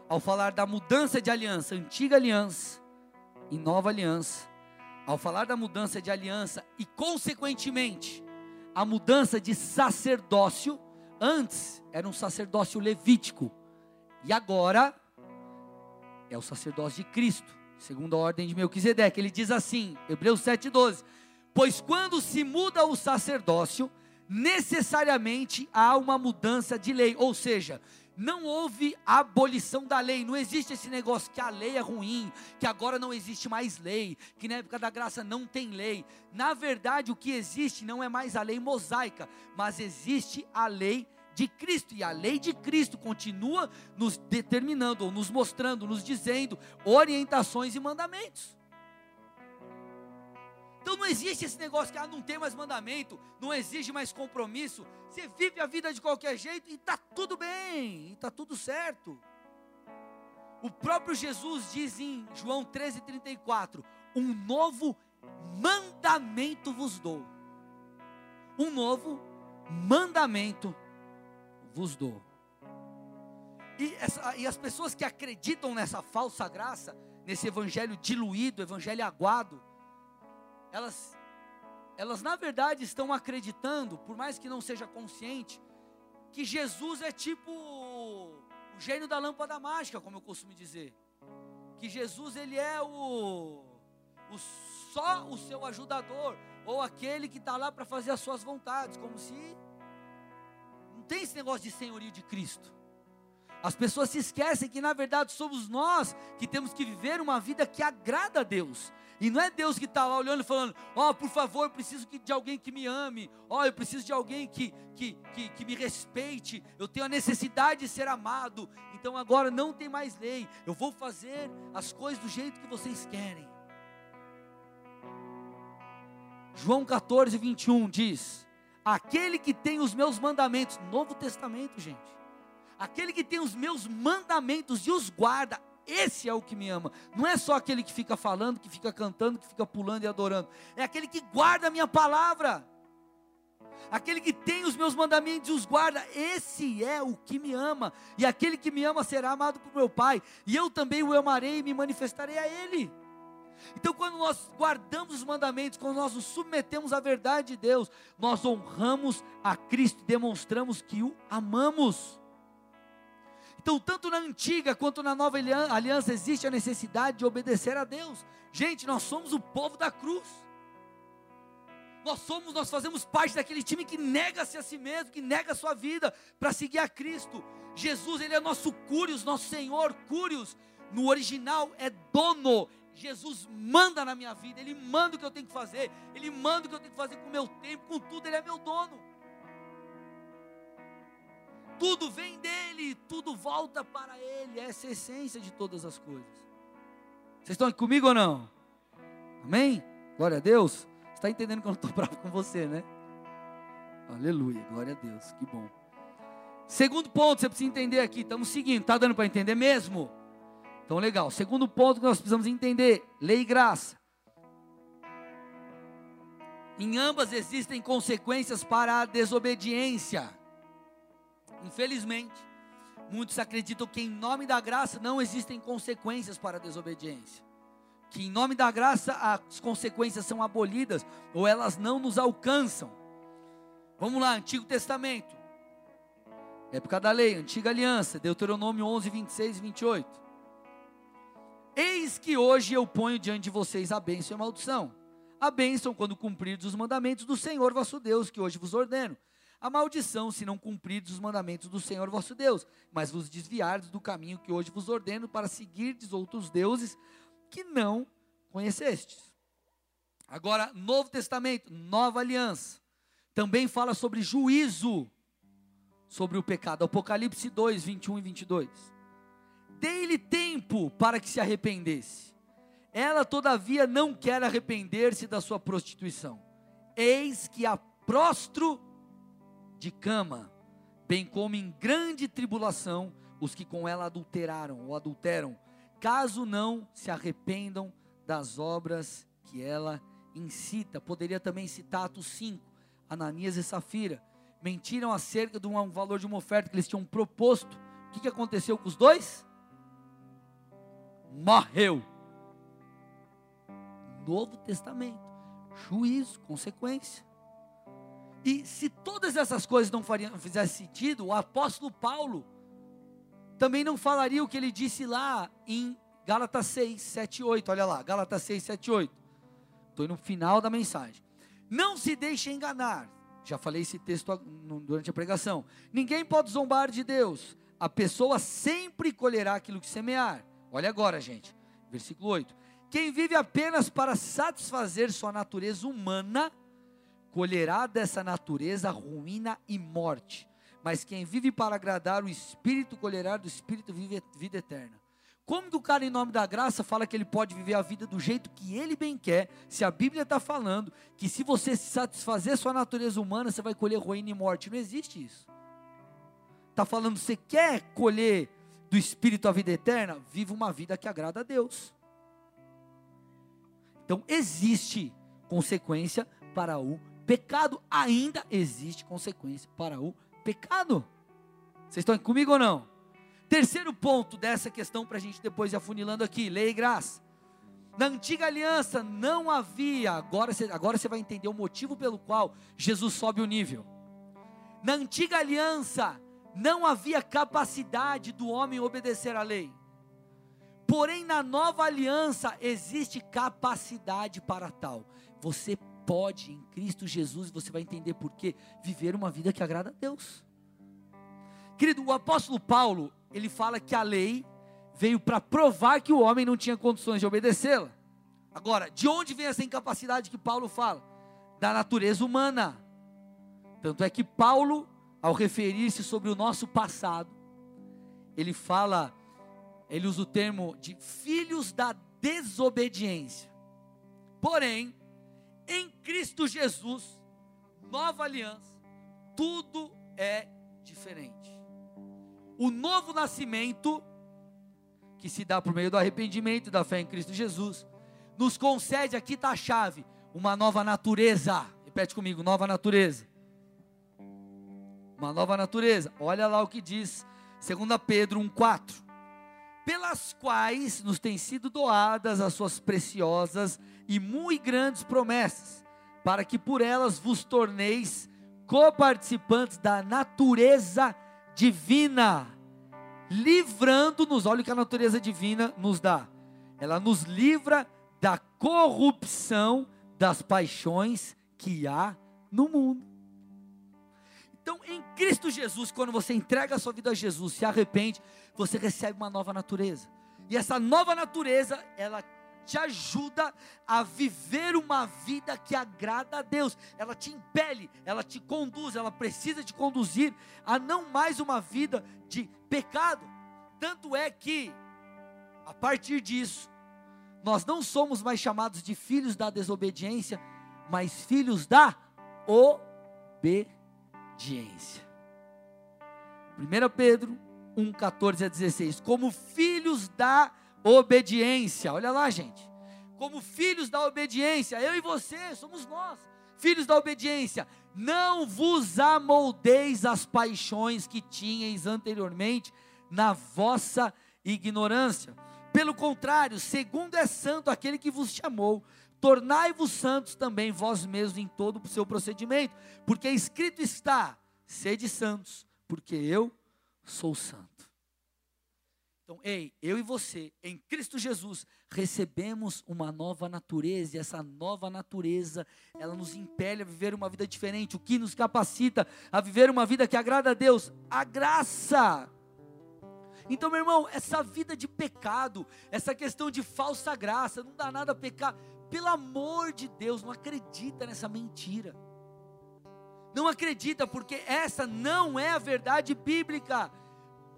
ao falar da mudança de aliança, antiga aliança, em nova aliança, ao falar da mudança de aliança e, consequentemente, a mudança de sacerdócio. Antes era um sacerdócio levítico, e agora é o sacerdócio de Cristo, segundo a ordem de Melquisedeque. Ele diz assim, Hebreus 7,12: Pois quando se muda o sacerdócio, necessariamente há uma mudança de lei, ou seja, não houve abolição da lei, não existe esse negócio que a lei é ruim, que agora não existe mais lei, que na época da graça não tem lei. Na verdade, o que existe não é mais a lei mosaica, mas existe a lei de Cristo, e a lei de Cristo continua nos determinando, ou nos mostrando, nos dizendo orientações e mandamentos. Então não existe esse negócio que ah, não tem mais mandamento, não exige mais compromisso. Você vive a vida de qualquer jeito e está tudo bem, está tudo certo. O próprio Jesus diz em João 13,34: Um novo mandamento vos dou. Um novo mandamento vos dou. E, essa, e as pessoas que acreditam nessa falsa graça, nesse evangelho diluído, evangelho aguado, elas, elas na verdade estão acreditando, por mais que não seja consciente, que Jesus é tipo o gênio da lâmpada mágica, como eu costumo dizer. Que Jesus ele é o, o só o seu ajudador, ou aquele que está lá para fazer as suas vontades, como se não tem esse negócio de senhorio de Cristo. As pessoas se esquecem que na verdade somos nós que temos que viver uma vida que agrada a Deus. E não é Deus que está lá olhando e falando: Ó, oh, por favor, eu preciso de alguém que me ame. Ó, oh, eu preciso de alguém que, que, que, que, me respeite. Eu tenho a necessidade de ser amado. Então agora não tem mais lei. Eu vou fazer as coisas do jeito que vocês querem. João 14, 21 diz: Aquele que tem os meus mandamentos, Novo Testamento, gente. Aquele que tem os meus mandamentos e os guarda, esse é o que me ama. Não é só aquele que fica falando, que fica cantando, que fica pulando e adorando. É aquele que guarda a minha palavra. Aquele que tem os meus mandamentos e os guarda, esse é o que me ama. E aquele que me ama será amado por meu Pai. E eu também o amarei e me manifestarei a Ele. Então, quando nós guardamos os mandamentos, quando nós nos submetemos à verdade de Deus, nós honramos a Cristo e demonstramos que o amamos. Então, tanto na antiga quanto na nova aliança, existe a necessidade de obedecer a Deus. Gente, nós somos o povo da cruz. Nós somos, nós fazemos parte daquele time que nega-se a si mesmo, que nega a sua vida para seguir a Cristo. Jesus, ele é nosso Cúrios, nosso Senhor, Cúrios. No original é dono. Jesus manda na minha vida, ele manda o que eu tenho que fazer, ele manda o que eu tenho que fazer com o meu tempo, com tudo, ele é meu dono tudo vem dele, tudo volta para ele, essa é a essência de todas as coisas. Vocês estão aqui comigo ou não? Amém? Glória a Deus. Está entendendo que eu não estou bravo com você, né? Aleluia, glória a Deus, que bom. Segundo ponto, você precisa entender aqui, estamos seguindo, está dando para entender mesmo? Então, legal. Segundo ponto que nós precisamos entender: lei e graça. Em ambas existem consequências para a desobediência. Infelizmente, muitos acreditam que em nome da graça não existem consequências para a desobediência. Que em nome da graça as consequências são abolidas ou elas não nos alcançam. Vamos lá, Antigo Testamento. Época da lei, Antiga Aliança, Deuteronômio 11, 26 e 28. Eis que hoje eu ponho diante de vocês a bênção e a maldição. A bênção quando cumpridos os mandamentos do Senhor vosso Deus, que hoje vos ordeno a maldição se não cumprides os mandamentos do Senhor vosso Deus, mas vos desviardes do caminho que hoje vos ordeno para seguirdes outros deuses que não conhecestes. Agora, Novo Testamento, Nova Aliança, também fala sobre juízo sobre o pecado. Apocalipse 2, 21 e 22. Dei-lhe tempo para que se arrependesse. Ela, todavia, não quer arrepender-se da sua prostituição. Eis que a prostro de cama, bem como em grande tribulação os que com ela adulteraram ou adulteram, caso não se arrependam das obras que ela incita. Poderia também citar Atos 5, Ananias e Safira, mentiram acerca de um valor de uma oferta que eles tinham proposto. O que, que aconteceu com os dois? Morreu. Novo Testamento, juízo, consequência. E se todas essas coisas não, fariam, fizessem sentido, o apóstolo Paulo também não falaria o que ele disse lá em Gálatas 6, 7 8. Olha lá, Gálatas 6, 7 8. Estou no final da mensagem. Não se deixe enganar. Já falei esse texto durante a pregação. Ninguém pode zombar de Deus. A pessoa sempre colherá aquilo que semear. Olha agora, gente. Versículo 8. Quem vive apenas para satisfazer sua natureza humana, colherá dessa natureza ruína e morte. Mas quem vive para agradar o Espírito, colherá do Espírito vida eterna. Como que o cara, em nome da graça, fala que ele pode viver a vida do jeito que ele bem quer, se a Bíblia está falando que se você satisfazer sua natureza humana, você vai colher ruína e morte? Não existe isso. Está falando, você quer colher do Espírito a vida eterna? Viva uma vida que agrada a Deus. Então, existe consequência para o pecado. Ainda existe consequência para o pecado. Vocês estão comigo ou não? Terceiro ponto dessa questão para a gente depois ir afunilando aqui, lei e graça. Na antiga aliança não havia, agora você, agora você vai entender o motivo pelo qual Jesus sobe o nível. Na antiga aliança não havia capacidade do homem obedecer à lei. Porém, na nova aliança existe capacidade para tal. Você pode, em Cristo Jesus, você vai entender por quê, viver uma vida que agrada a Deus. Querido, o apóstolo Paulo, ele fala que a lei veio para provar que o homem não tinha condições de obedecê-la. Agora, de onde vem essa incapacidade que Paulo fala? Da natureza humana. Tanto é que Paulo, ao referir-se sobre o nosso passado, ele fala, ele usa o termo de filhos da desobediência. Porém, em Cristo Jesus, nova aliança, tudo é diferente o novo nascimento, que se dá por meio do arrependimento e da fé em Cristo Jesus, nos concede, aqui está a chave, uma nova natureza. Repete comigo, nova natureza. Uma nova natureza. Olha lá o que diz 2 Pedro 1,4. Pelas quais nos têm sido doadas as suas preciosas e muito grandes promessas, para que por elas vos torneis coparticipantes da natureza divina, livrando-nos, olha o que a natureza divina nos dá. Ela nos livra da corrupção das paixões que há no mundo. Então, em Cristo Jesus, quando você entrega a sua vida a Jesus, se arrepende, você recebe uma nova natureza. E essa nova natureza, ela te ajuda a viver uma vida que agrada a Deus. Ela te impele, ela te conduz, ela precisa te conduzir a não mais uma vida de pecado. Tanto é que, a partir disso, nós não somos mais chamados de filhos da desobediência, mas filhos da obediência. 1 Pedro 1, 14 a 16. Como filhos da obediência. Olha lá, gente. Como filhos da obediência, eu e você somos nós, filhos da obediência. Não vos amoldeis as paixões que tinhais anteriormente na vossa ignorância. Pelo contrário, segundo é santo aquele que vos chamou, tornai-vos santos também vós mesmos em todo o seu procedimento, porque escrito está: sede santos, porque eu santo. Então, ei, eu e você, em Cristo Jesus, recebemos uma nova natureza, e essa nova natureza, ela nos impele a viver uma vida diferente. O que nos capacita a viver uma vida que agrada a Deus? A graça. Então, meu irmão, essa vida de pecado, essa questão de falsa graça, não dá nada a pecar. Pelo amor de Deus, não acredita nessa mentira. Não acredita, porque essa não é a verdade bíblica.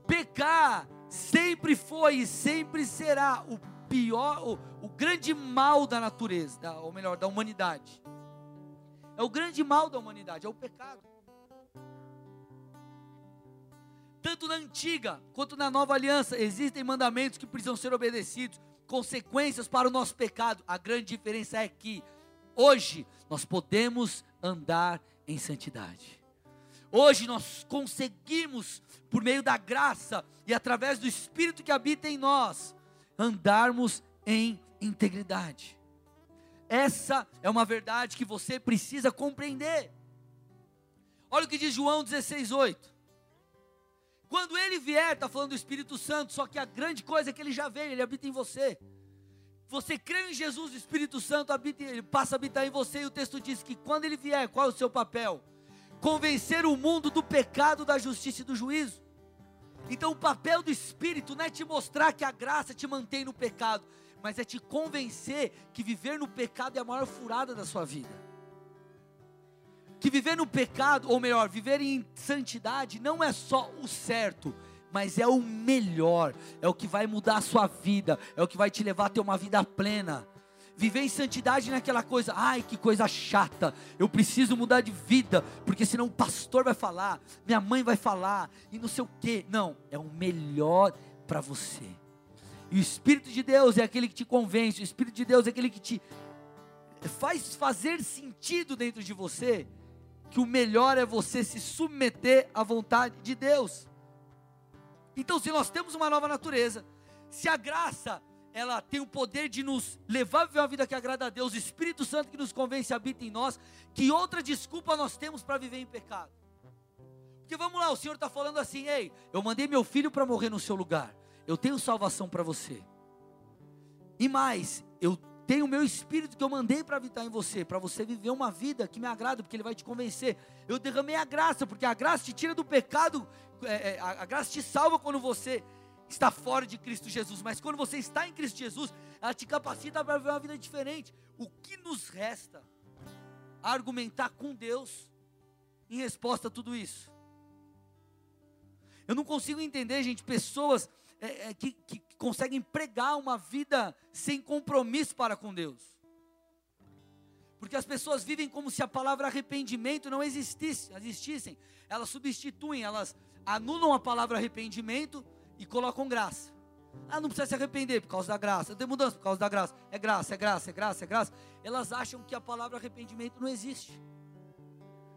Pecar sempre foi e sempre será o pior, o, o grande mal da natureza, da, ou melhor, da humanidade. É o grande mal da humanidade, é o pecado. Tanto na antiga quanto na nova aliança existem mandamentos que precisam ser obedecidos, consequências para o nosso pecado. A grande diferença é que hoje nós podemos andar em santidade. Hoje nós conseguimos, por meio da graça e através do Espírito que habita em nós, andarmos em integridade. Essa é uma verdade que você precisa compreender. Olha o que diz João 16, 8. Quando ele vier, está falando do Espírito Santo, só que a grande coisa é que ele já veio, ele habita em você. Você crê em Jesus, o Espírito Santo habita, ele passa a habitar em você, e o texto diz que quando ele vier, qual é o seu papel? Convencer o mundo do pecado, da justiça e do juízo. Então, o papel do Espírito não é te mostrar que a graça te mantém no pecado, mas é te convencer que viver no pecado é a maior furada da sua vida que viver no pecado, ou melhor, viver em santidade, não é só o certo, mas é o melhor, é o que vai mudar a sua vida, é o que vai te levar a ter uma vida plena. Viver em santidade naquela coisa, ai que coisa chata, eu preciso mudar de vida, porque senão o pastor vai falar, minha mãe vai falar, e não sei o que. Não, é o melhor para você. E o Espírito de Deus é aquele que te convence, o Espírito de Deus é aquele que te faz fazer sentido dentro de você que o melhor é você se submeter à vontade de Deus. Então, se nós temos uma nova natureza, se a graça ela tem o poder de nos levar a viver uma vida que agrada a Deus, o Espírito Santo que nos convence habita em nós, que outra desculpa nós temos para viver em pecado? Porque vamos lá, o Senhor está falando assim: ei, eu mandei meu filho para morrer no seu lugar, eu tenho salvação para você. E mais, eu tem o meu espírito que eu mandei para habitar em você, para você viver uma vida que me agrada, porque Ele vai te convencer. Eu derramei a graça, porque a graça te tira do pecado, é, é, a, a graça te salva quando você está fora de Cristo Jesus, mas quando você está em Cristo Jesus, ela te capacita para viver uma vida diferente. O que nos resta? Argumentar com Deus em resposta a tudo isso. Eu não consigo entender, gente, pessoas é, é, que, que conseguem pregar uma vida sem compromisso para com Deus. Porque as pessoas vivem como se a palavra arrependimento não existisse, existissem. Elas substituem, elas anulam a palavra arrependimento e colocam graça. Ah, não precisa se arrepender por causa da graça. Tem mudança por causa da graça. É graça, é graça, é graça, é graça. Elas acham que a palavra arrependimento não existe.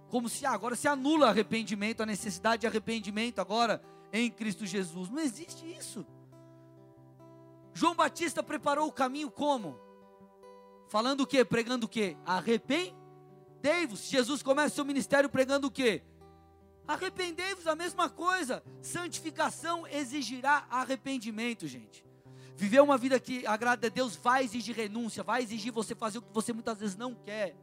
Como se agora se anula arrependimento, a necessidade de arrependimento agora em Cristo Jesus. Não existe isso. João Batista preparou o caminho como? Falando o que? Pregando o que? Arrependei-vos. Jesus começa seu ministério pregando o que? Arrependei-vos, a mesma coisa. Santificação exigirá arrependimento, gente. Viver uma vida que agrada a Deus vai exigir renúncia, vai exigir você fazer o que você muitas vezes não quer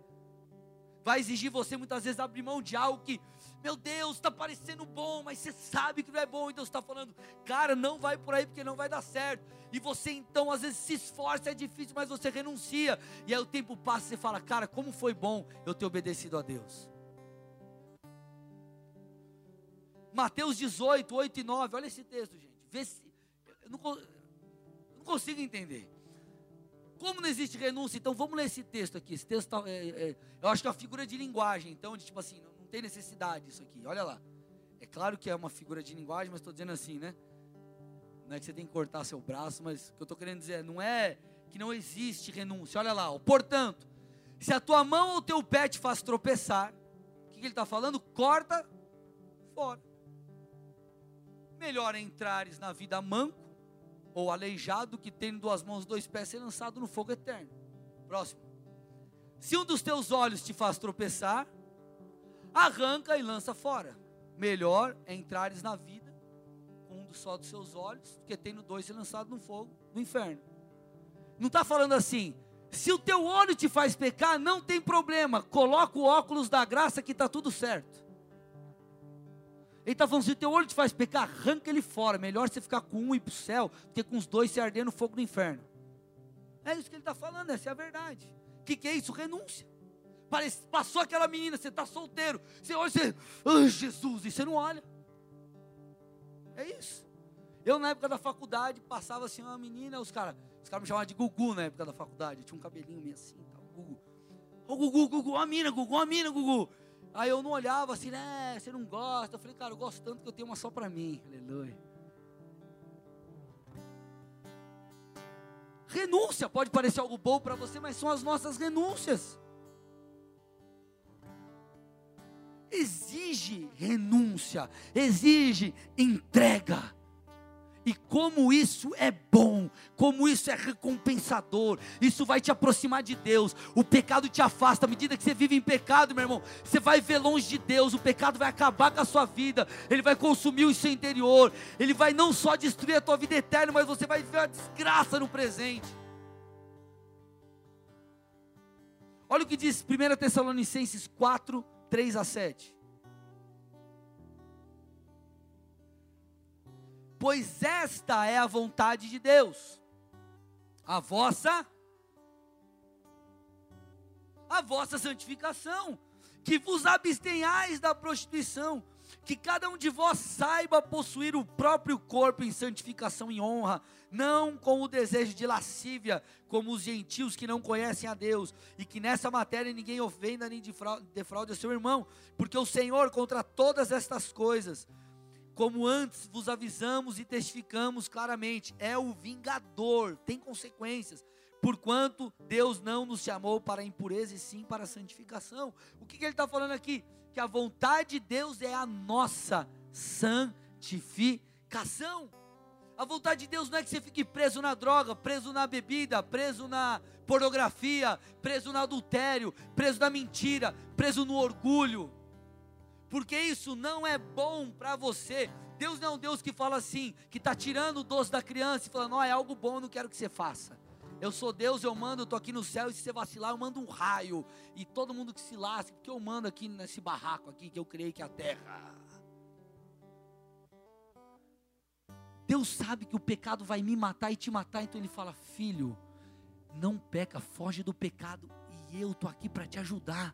vai exigir você muitas vezes abrir mão de algo que, meu Deus, está parecendo bom, mas você sabe que não é bom, e Deus está falando, cara, não vai por aí porque não vai dar certo. E você então às vezes se esforça, é difícil, mas você renuncia. E aí o tempo passa e você fala, cara, como foi bom eu ter obedecido a Deus. Mateus 18, 8 e 9, olha esse texto, gente. Vê se, eu não, eu não consigo entender. Como não existe renúncia, então vamos ler esse texto aqui. Esse texto tá, é, é, eu acho que é uma figura de linguagem, então, de, tipo assim, não, não, tem necessidade isso aqui. Olha lá. É claro que é uma figura de linguagem, mas estou dizendo assim, né? Não é que você tem que cortar seu braço, mas o que eu estou querendo dizer não é que não existe renúncia. Olha lá, ó. portanto, se a tua mão ou teu pé te faz tropeçar, o que, que ele está falando? Corta fora. Melhor entrares na vida manco ou aleijado que tem duas mãos, dois pés, ser lançado no fogo eterno. Próximo. Se um dos teus olhos te faz tropeçar, arranca e lança fora. Melhor é entrares na vida com um só dos seus olhos, que tendo dois ser lançado no fogo, no inferno. Não está falando assim, se o teu olho te faz pecar, não tem problema, coloca o óculos da graça que está tudo certo. Ele está falando: se o teu olho te faz pecar, arranca ele fora. Melhor você ficar com um e ir para o céu, do que com os dois se arder no fogo do inferno. É isso que ele está falando, essa é a verdade. O que, que é isso? Renúncia. Passou aquela menina, você está solteiro. Você olha, você, oh, Jesus, e você não olha. É isso. Eu, na época da faculdade, passava assim uma menina, os caras os cara me chamavam de Gugu na época da faculdade. Eu tinha um cabelinho meio assim, tal, Gugu. Ô, oh, Gugu, Gugu, a mina, Gugu, a mina, Gugu. Aí eu não olhava assim, né? Você não gosta. Eu falei, cara, eu gosto tanto que eu tenho uma só para mim. Aleluia. Renúncia pode parecer algo bom para você, mas são as nossas renúncias. Exige renúncia, exige entrega. E como isso é bom, como isso é recompensador, isso vai te aproximar de Deus. O pecado te afasta, à medida que você vive em pecado, meu irmão, você vai ver longe de Deus, o pecado vai acabar com a sua vida, ele vai consumir o seu interior, ele vai não só destruir a tua vida eterna, mas você vai ver a desgraça no presente. Olha o que diz 1 Tessalonicenses 4, 3 a 7. pois esta é a vontade de Deus, a vossa a vossa santificação, que vos abstenhais da prostituição, que cada um de vós saiba possuir o próprio corpo em santificação e honra, não com o desejo de lascívia, como os gentios que não conhecem a Deus, e que nessa matéria ninguém ofenda nem defraude seu irmão, porque o Senhor contra todas estas coisas como antes vos avisamos e testificamos claramente, é o vingador, tem consequências. Porquanto Deus não nos chamou para a impureza e sim para a santificação. O que, que ele está falando aqui? Que a vontade de Deus é a nossa santificação. A vontade de Deus não é que você fique preso na droga, preso na bebida, preso na pornografia, preso no adultério, preso na mentira, preso no orgulho porque isso não é bom para você. Deus não é um Deus que fala assim, que está tirando o doce da criança e falando, não, é algo bom, não quero que você faça. Eu sou Deus, eu mando, eu estou aqui no céu, e se você vacilar, eu mando um raio. E todo mundo que se lasque, porque eu mando aqui nesse barraco aqui, que eu criei que é a terra. Deus sabe que o pecado vai me matar e te matar, então Ele fala, filho, não peca, foge do pecado, e eu estou aqui para te ajudar.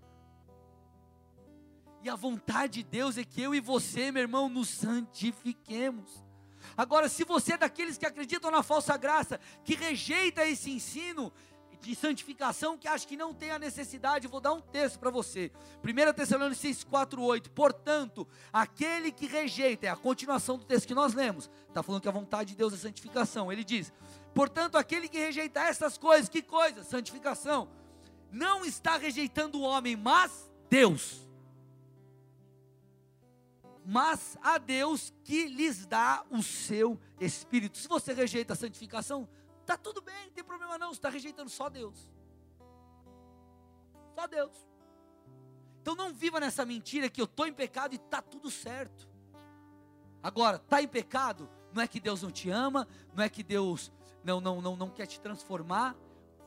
E a vontade de Deus é que eu e você, meu irmão, nos santifiquemos. Agora, se você é daqueles que acreditam na falsa graça, que rejeita esse ensino de santificação, que acha que não tem a necessidade, vou dar um texto para você. 1 Tessalonicenses 4,8. Portanto, aquele que rejeita, é a continuação do texto que nós lemos, está falando que a vontade de Deus é santificação. Ele diz: Portanto, aquele que rejeita essas coisas, que coisas? Santificação, não está rejeitando o homem, mas Deus mas a Deus que lhes dá o seu Espírito. Se você rejeita a santificação, está tudo bem, não tem problema não, você está rejeitando só Deus. Só Deus. Então não viva nessa mentira que eu estou em pecado e está tudo certo. Agora, está em pecado, não é que Deus não te ama, não é que Deus não, não, não, não quer te transformar,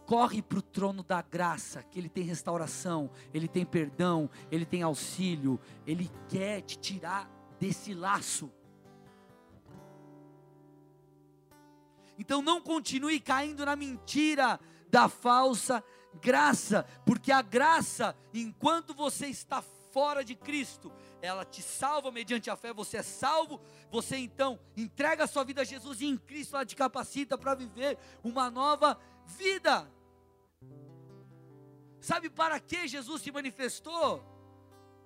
corre para o trono da graça, que Ele tem restauração, Ele tem perdão, Ele tem auxílio, Ele quer te tirar desse laço. Então não continue caindo na mentira da falsa graça, porque a graça, enquanto você está fora de Cristo, ela te salva mediante a fé, você é salvo, você então entrega a sua vida a Jesus e em Cristo ela te capacita para viver uma nova vida. Sabe para que Jesus se manifestou?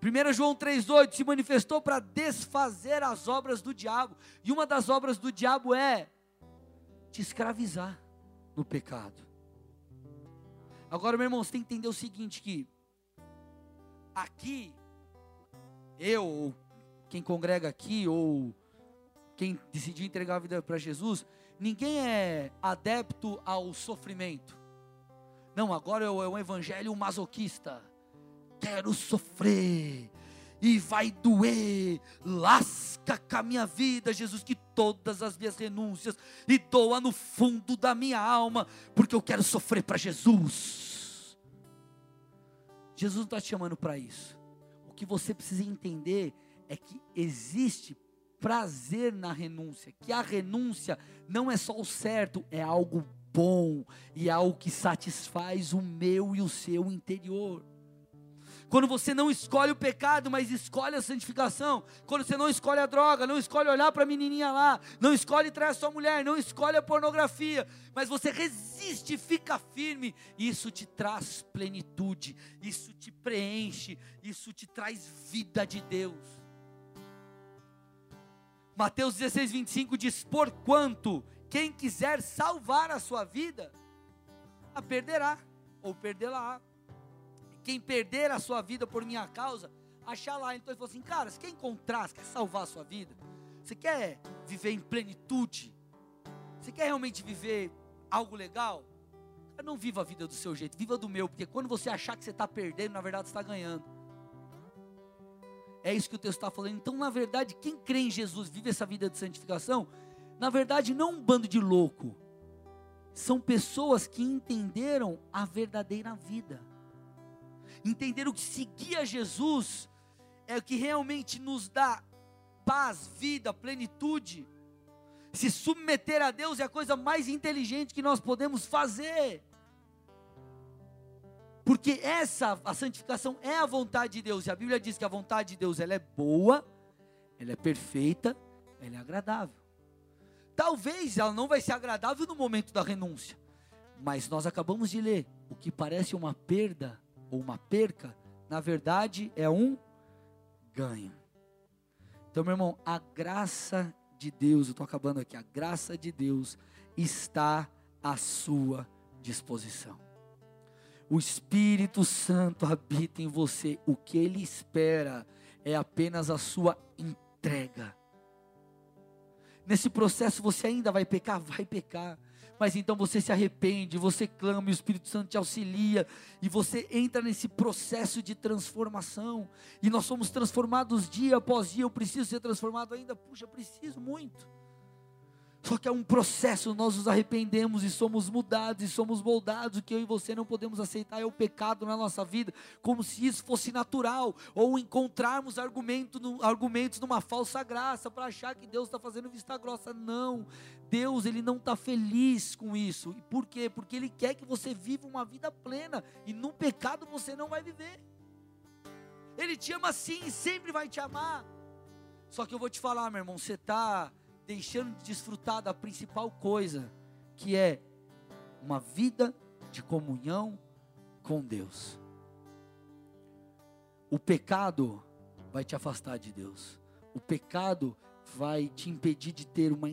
1 João 3,8 se manifestou para desfazer as obras do diabo. E uma das obras do diabo é te escravizar no pecado. Agora, meu irmão, você tem que entender o seguinte: que aqui, eu, ou quem congrega aqui, ou quem decidiu entregar a vida para Jesus, ninguém é adepto ao sofrimento. Não, agora é um evangelho masoquista. Quero sofrer e vai doer. Lasca com a minha vida, Jesus, que todas as minhas renúncias e doa no fundo da minha alma, porque eu quero sofrer para Jesus. Jesus não está te chamando para isso. O que você precisa entender é que existe prazer na renúncia, que a renúncia não é só o certo, é algo bom e é algo que satisfaz o meu e o seu interior. Quando você não escolhe o pecado, mas escolhe a santificação. Quando você não escolhe a droga, não escolhe olhar para a menininha lá, não escolhe trair a sua mulher, não escolhe a pornografia, mas você resiste, fica firme, isso te traz plenitude, isso te preenche, isso te traz vida de Deus. Mateus 16, 25 diz: Porquanto quem quiser salvar a sua vida, a perderá ou perdê-la. Quem perder a sua vida por minha causa, achar lá. Então ele falou assim: cara, você quer encontrar, você quer salvar a sua vida, você quer viver em plenitude, Você quer realmente viver algo legal? Não viva a vida do seu jeito, viva do meu, porque quando você achar que você está perdendo, na verdade você está ganhando. É isso que o texto está falando. Então, na verdade, quem crê em Jesus, vive essa vida de santificação, na verdade, não um bando de louco. São pessoas que entenderam a verdadeira vida. Entenderam que seguir a Jesus é o que realmente nos dá paz, vida, plenitude. Se submeter a Deus é a coisa mais inteligente que nós podemos fazer. Porque essa, a santificação é a vontade de Deus. E a Bíblia diz que a vontade de Deus ela é boa, ela é perfeita, ela é agradável. Talvez ela não vai ser agradável no momento da renúncia. Mas nós acabamos de ler, o que parece uma perda ou uma perca, na verdade é um ganho. Então, meu irmão, a graça de Deus, eu estou acabando aqui, a graça de Deus está à sua disposição. O Espírito Santo habita em você, o que ele espera é apenas a sua entrega. Nesse processo você ainda vai pecar? Vai pecar mas então você se arrepende, você clama e o Espírito Santo te auxilia, e você entra nesse processo de transformação, e nós somos transformados dia após dia. Eu preciso ser transformado ainda, puxa, preciso muito. Só que é um processo, nós nos arrependemos e somos mudados e somos moldados. O que eu e você não podemos aceitar é o pecado na nossa vida, como se isso fosse natural, ou encontrarmos argumento, argumentos numa falsa graça para achar que Deus está fazendo vista grossa. Não, Deus ele não está feliz com isso. E por quê? Porque Ele quer que você viva uma vida plena e no pecado você não vai viver. Ele te ama sim e sempre vai te amar. Só que eu vou te falar, meu irmão, você está deixando de desfrutar da principal coisa, que é uma vida de comunhão com Deus. O pecado vai te afastar de Deus. O pecado vai te impedir de ter uma,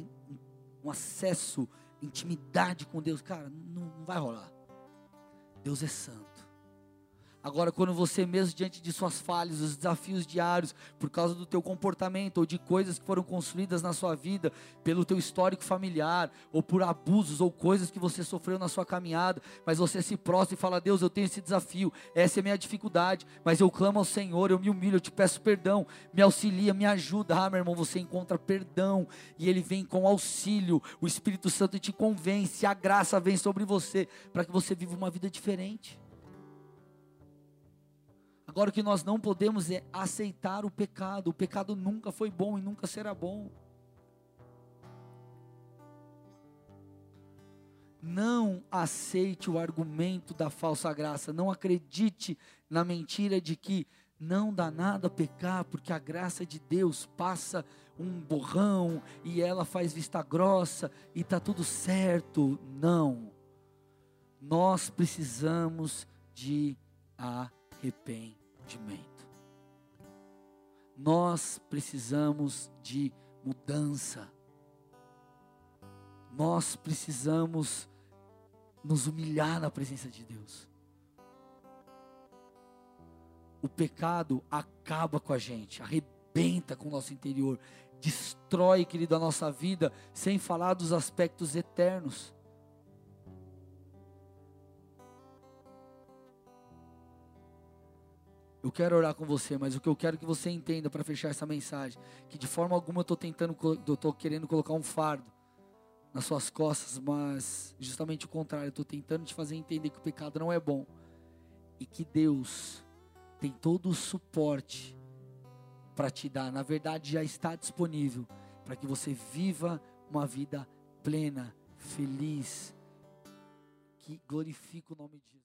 um acesso, intimidade com Deus. Cara, não, não vai rolar. Deus é santo. Agora, quando você mesmo diante de suas falhas, os desafios diários, por causa do teu comportamento ou de coisas que foram construídas na sua vida, pelo teu histórico familiar, ou por abusos ou coisas que você sofreu na sua caminhada, mas você se prostra e fala: Deus, eu tenho esse desafio, essa é a minha dificuldade, mas eu clamo ao Senhor, eu me humilho, eu te peço perdão, me auxilia, me ajuda. Ah, meu irmão, você encontra perdão e ele vem com auxílio, o Espírito Santo te convence, a graça vem sobre você para que você viva uma vida diferente. Agora o que nós não podemos é aceitar o pecado. O pecado nunca foi bom e nunca será bom. Não aceite o argumento da falsa graça. Não acredite na mentira de que não dá nada pecar, porque a graça de Deus passa um borrão e ela faz vista grossa e está tudo certo. Não. Nós precisamos de arrependimento arrependimento. Nós precisamos de mudança. Nós precisamos nos humilhar na presença de Deus. O pecado acaba com a gente, arrebenta com o nosso interior, destrói, querido, a nossa vida, sem falar dos aspectos eternos. Eu quero orar com você, mas o que eu quero que você entenda para fechar essa mensagem, que de forma alguma eu estou tentando, eu estou querendo colocar um fardo nas suas costas, mas justamente o contrário, eu estou tentando te fazer entender que o pecado não é bom e que Deus tem todo o suporte para te dar. Na verdade, já está disponível para que você viva uma vida plena, feliz, que glorifique o nome de Jesus.